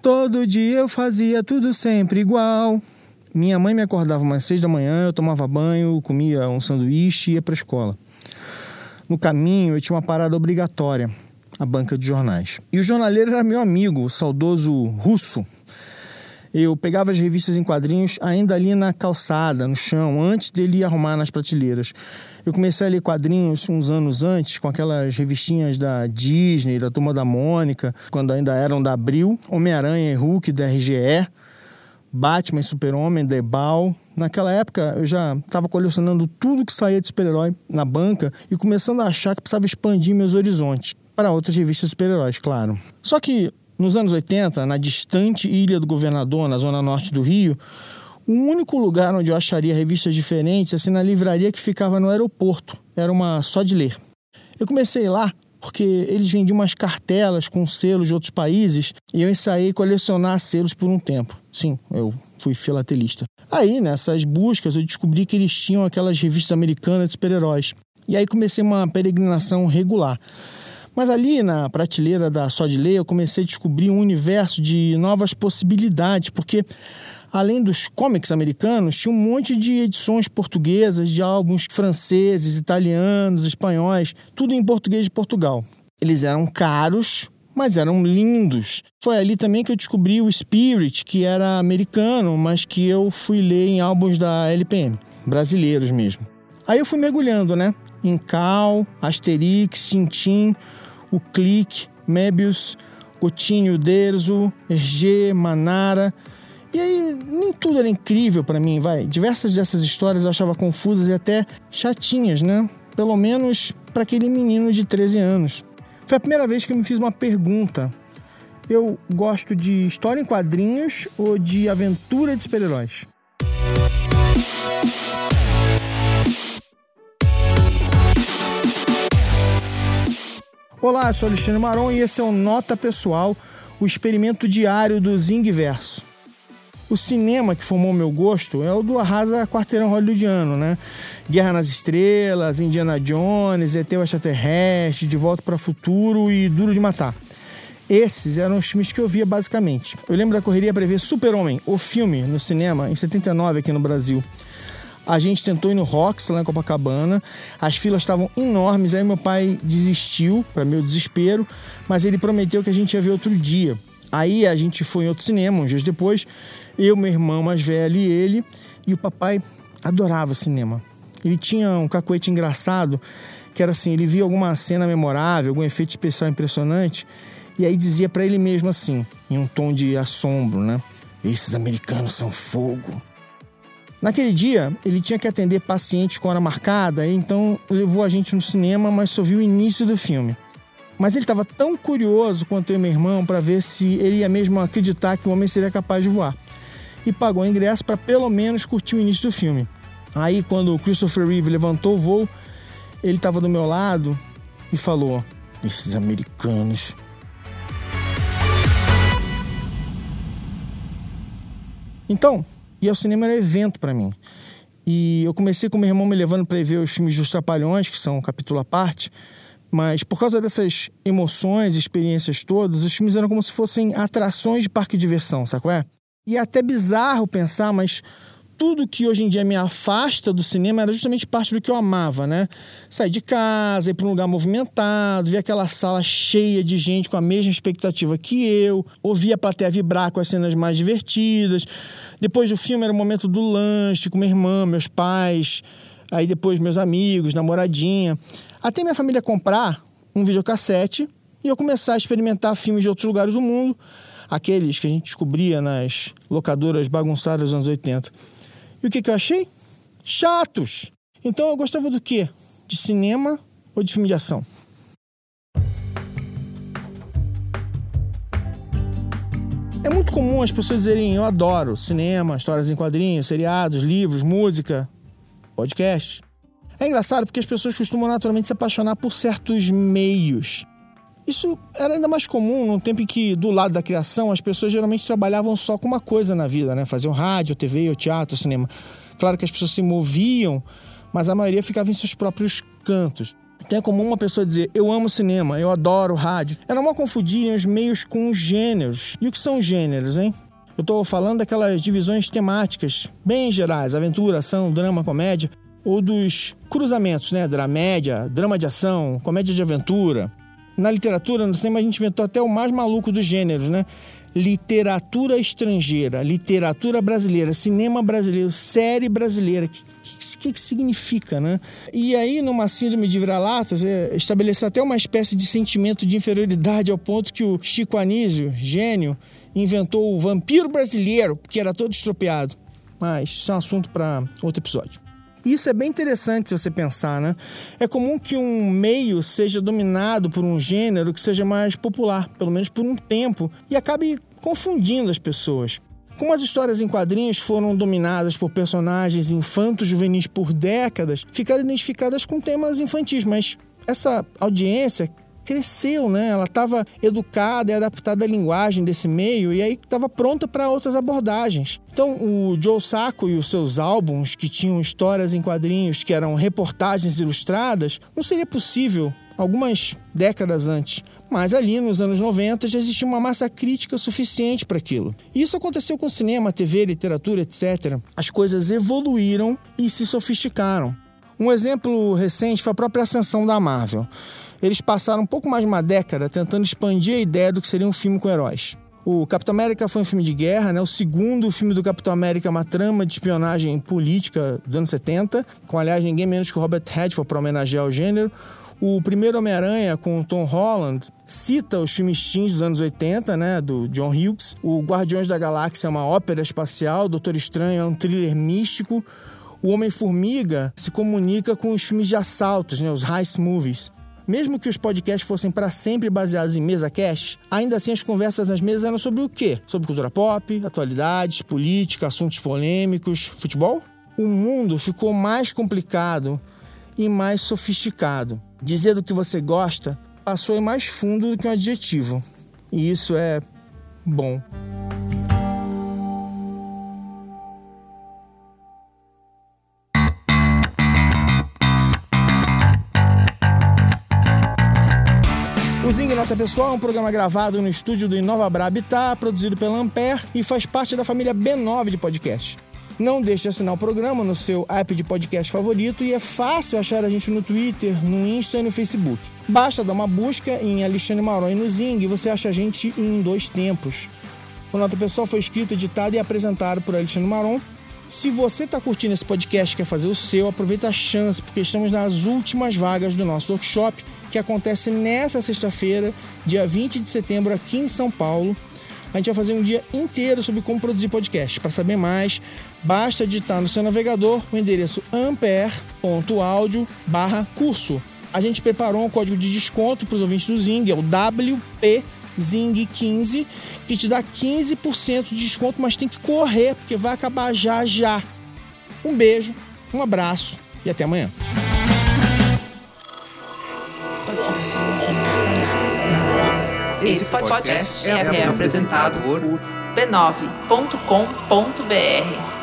Todo dia eu fazia tudo sempre igual. Minha mãe me acordava umas seis da manhã, eu tomava banho, comia um sanduíche e ia para a escola. No caminho, eu tinha uma parada obrigatória, a banca de jornais. E o jornaleiro era meu amigo, o saudoso Russo. Eu pegava as revistas em quadrinhos ainda ali na calçada, no chão, antes dele arrumar nas prateleiras. Eu comecei a ler quadrinhos uns anos antes, com aquelas revistinhas da Disney, da Turma da Mônica, quando ainda eram da Abril, Homem-Aranha e Hulk da RGE. Batman Super-Homem, The Ball. Naquela época eu já estava colecionando tudo que saía de super-herói na banca e começando a achar que precisava expandir meus horizontes para outras revistas super-heróis, claro. Só que nos anos 80, na distante Ilha do Governador, na zona norte do Rio, o único lugar onde eu acharia revistas diferentes assim na livraria que ficava no aeroporto. Era uma só de ler. Eu comecei lá porque eles vendiam umas cartelas com selos de outros países e eu ensaiei colecionar selos por um tempo. Sim, eu fui filatelista. Aí, nessas buscas, eu descobri que eles tinham aquelas revistas americanas de super-heróis. E aí comecei uma peregrinação regular. Mas ali na prateleira da Só de Lei, eu comecei a descobrir um universo de novas possibilidades, porque além dos comics americanos, tinha um monte de edições portuguesas de álbuns franceses, italianos, espanhóis, tudo em português de Portugal. Eles eram caros, mas eram lindos. Foi ali também que eu descobri o Spirit, que era americano, mas que eu fui ler em álbuns da LPM, brasileiros mesmo. Aí eu fui mergulhando, né? Em Cal, Asterix, Tintin, o Clique, Mebius, Coutinho Derzo, Hergé, Manara. E aí, nem tudo era incrível para mim, vai. Diversas dessas histórias eu achava confusas e até chatinhas, né? Pelo menos para aquele menino de 13 anos. Foi a primeira vez que eu me fiz uma pergunta. Eu gosto de história em quadrinhos ou de aventura de super-heróis? Olá, sou Alexandre Maron e esse é o Nota Pessoal, o experimento diário do Zingverso. O cinema que formou meu gosto é o do arrasa quarteirão hollywoodiano, né? Guerra nas Estrelas, Indiana Jones, ET o Extraterrestre, De Volta para o Futuro e Duro de Matar. Esses eram os filmes que eu via basicamente. Eu lembro da correria para ver Super-Homem, o filme, no cinema, em 79 aqui no Brasil. A gente tentou ir no Rox, lá em Copacabana. As filas estavam enormes. Aí meu pai desistiu, para meu desespero, mas ele prometeu que a gente ia ver outro dia. Aí a gente foi em outro cinema, uns dias depois. Eu, meu irmão mais velho e ele. E o papai adorava cinema. Ele tinha um cacuete engraçado, que era assim, ele via alguma cena memorável, algum efeito especial impressionante, e aí dizia para ele mesmo assim, em um tom de assombro, né? Esses americanos são fogo. Naquele dia, ele tinha que atender pacientes com hora marcada, então levou a gente no cinema, mas só viu o início do filme. Mas ele estava tão curioso quanto eu e meu irmão para ver se ele ia mesmo acreditar que o homem seria capaz de voar. E pagou o ingresso para pelo menos curtir o início do filme. Aí, quando o Christopher Reeve levantou o voo, ele estava do meu lado e falou: Esses americanos. Então, ir ao cinema era evento para mim. E eu comecei com meu irmão me levando para ver os filmes dos Trapalhões, que são um capítulo à parte. Mas por causa dessas emoções e experiências todas, os filmes eram como se fossem atrações de parque de diversão, sabe é? E é até bizarro pensar, mas tudo que hoje em dia me afasta do cinema era justamente parte do que eu amava, né? Sair de casa, ir para um lugar movimentado, ver aquela sala cheia de gente com a mesma expectativa que eu, ouvir a plateia vibrar com as cenas mais divertidas. Depois do filme era o momento do lanche com minha irmã, meus pais, aí depois meus amigos, namoradinha. Até minha família comprar um videocassete e eu começar a experimentar filmes de outros lugares do mundo, aqueles que a gente descobria nas locadoras bagunçadas dos anos 80. E o que, que eu achei? Chatos! Então eu gostava do quê? De cinema ou de filme de ação? É muito comum as pessoas dizerem eu adoro cinema, histórias em quadrinhos, seriados, livros, música, podcast. É engraçado porque as pessoas costumam naturalmente se apaixonar por certos meios. Isso era ainda mais comum num tempo em que, do lado da criação, as pessoas geralmente trabalhavam só com uma coisa na vida, né? Faziam rádio, TV, teatro, cinema. Claro que as pessoas se moviam, mas a maioria ficava em seus próprios cantos. Então é comum uma pessoa dizer eu amo cinema, eu adoro rádio. É normal confundirem os meios com os gêneros. E o que são gêneros, hein? Eu estou falando daquelas divisões temáticas bem gerais, aventura, ação, drama, comédia, ou dos cruzamentos, né? Dramédia, drama de ação, comédia de aventura. Na literatura, no cinema, a gente inventou até o mais maluco dos gêneros, né? Literatura estrangeira, literatura brasileira, cinema brasileiro, série brasileira. O que, que, que, significa, né? E aí, numa síndrome de vira-latas, é, estabelecer até uma espécie de sentimento de inferioridade ao ponto que o Chico Anísio, gênio, inventou o vampiro brasileiro, que era todo estropiado. Mas isso é um assunto para outro episódio. Isso é bem interessante se você pensar, né? É comum que um meio seja dominado por um gênero que seja mais popular, pelo menos por um tempo, e acabe confundindo as pessoas. Como as histórias em quadrinhos foram dominadas por personagens infantos juvenis por décadas, ficaram identificadas com temas infantis, mas essa audiência cresceu, né? Ela estava educada e adaptada à linguagem desse meio e aí estava pronta para outras abordagens. Então, o Joe Sacco e os seus álbuns, que tinham histórias em quadrinhos que eram reportagens ilustradas, não seria possível algumas décadas antes. Mas ali nos anos 90 já existia uma massa crítica suficiente para aquilo. E isso aconteceu com cinema, TV, literatura, etc. As coisas evoluíram e se sofisticaram. Um exemplo recente foi a própria ascensão da Marvel eles passaram um pouco mais de uma década tentando expandir a ideia do que seria um filme com heróis. O Capitão América foi um filme de guerra, né? O segundo filme do Capitão América é uma trama de espionagem política dos anos 70, com, aliás, ninguém menos que o Robert Redford para homenagear o gênero. O primeiro Homem-Aranha, com Tom Holland, cita os filmes teens dos anos 80, né, do John Hughes. O Guardiões da Galáxia é uma ópera espacial, o Doutor Estranho é um thriller místico. O Homem-Formiga se comunica com os filmes de assaltos, né, os heist movies. Mesmo que os podcasts fossem para sempre baseados em mesa cast, ainda assim as conversas nas mesas eram sobre o quê? Sobre cultura pop, atualidades, política, assuntos polêmicos, futebol? O mundo ficou mais complicado e mais sofisticado. Dizer do que você gosta passou a mais fundo do que um adjetivo. E isso é bom. O Zing Nota Pessoal é um programa gravado no estúdio do Inova Habitat, produzido pela Ampere e faz parte da família B9 de podcast. Não deixe de assinar o programa no seu app de podcast favorito e é fácil achar a gente no Twitter, no Insta e no Facebook. Basta dar uma busca em Alexandre Maron e no Zing e você acha a gente em dois tempos. O Nota Pessoal foi escrito, editado e apresentado por Alexandre Maron. Se você está curtindo esse podcast quer fazer o seu, aproveita a chance, porque estamos nas últimas vagas do nosso workshop que acontece nessa sexta-feira, dia 20 de setembro, aqui em São Paulo. A gente vai fazer um dia inteiro sobre como produzir podcast. Para saber mais, basta digitar no seu navegador o endereço ampere.audio/curso. A gente preparou um código de desconto para os ouvintes do Zing, é o WP Zing15, que te dá 15% de desconto, mas tem que correr, porque vai acabar já já. Um beijo, um abraço e até amanhã. Esse podcast é, é apresentado por b9.com.br.